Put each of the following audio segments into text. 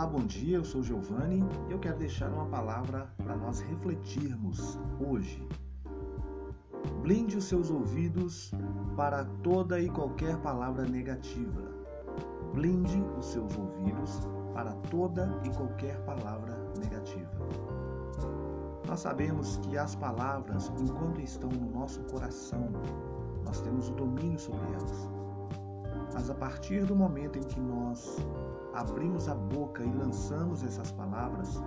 bom dia. Eu sou Giovanni e eu quero deixar uma palavra para nós refletirmos hoje. Blinde os seus ouvidos para toda e qualquer palavra negativa. Blinde os seus ouvidos para toda e qualquer palavra negativa. Nós sabemos que as palavras, enquanto estão no nosso coração, nós temos o domínio sobre elas. Mas a partir do momento em que nós abrimos a boca e lançamos essas palavras,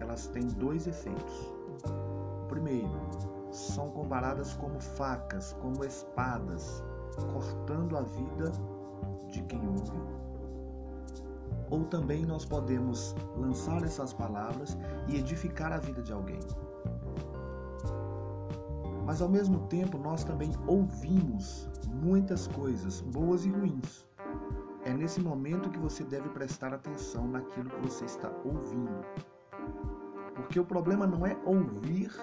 elas têm dois efeitos. O primeiro, são comparadas como facas, como espadas, cortando a vida de quem ouve. Ou também nós podemos lançar essas palavras e edificar a vida de alguém. Mas ao mesmo tempo nós também ouvimos muitas coisas, boas e ruins. É nesse momento que você deve prestar atenção naquilo que você está ouvindo. Porque o problema não é ouvir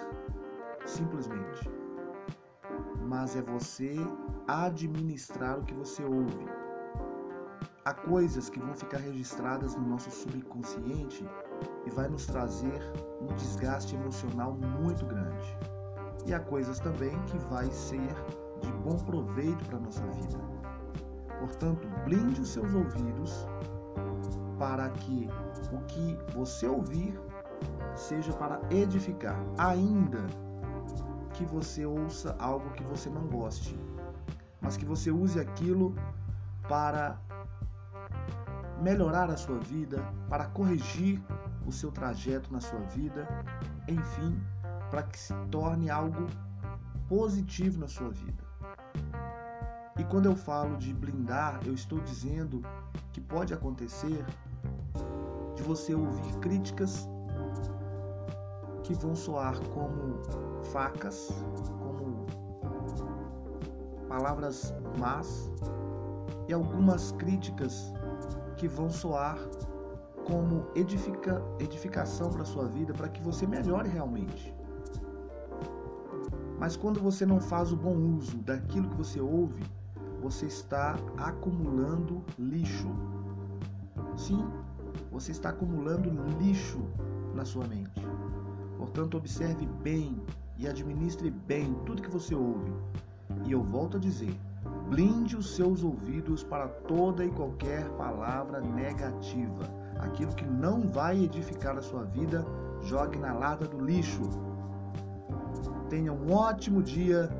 simplesmente, mas é você administrar o que você ouve. Há coisas que vão ficar registradas no nosso subconsciente e vai nos trazer um desgaste emocional muito grande. E há coisas também que vai ser de bom proveito para a nossa vida. Portanto, blinde os seus ouvidos para que o que você ouvir seja para edificar, ainda que você ouça algo que você não goste, mas que você use aquilo para melhorar a sua vida, para corrigir o seu trajeto na sua vida, enfim, para que se torne algo positivo na sua vida. E quando eu falo de blindar, eu estou dizendo que pode acontecer de você ouvir críticas que vão soar como facas, como palavras más e algumas críticas que vão soar como edifica, edificação para sua vida, para que você melhore realmente. Mas quando você não faz o bom uso daquilo que você ouve, você está acumulando lixo. Sim, você está acumulando lixo na sua mente. Portanto, observe bem e administre bem tudo que você ouve. E eu volto a dizer: blinde os seus ouvidos para toda e qualquer palavra negativa. Aquilo que não vai edificar a sua vida, jogue na lata do lixo. Tenha um ótimo dia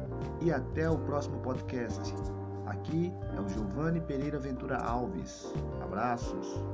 e até o próximo podcast. Aqui é o Giovanni Pereira Ventura Alves. Abraços.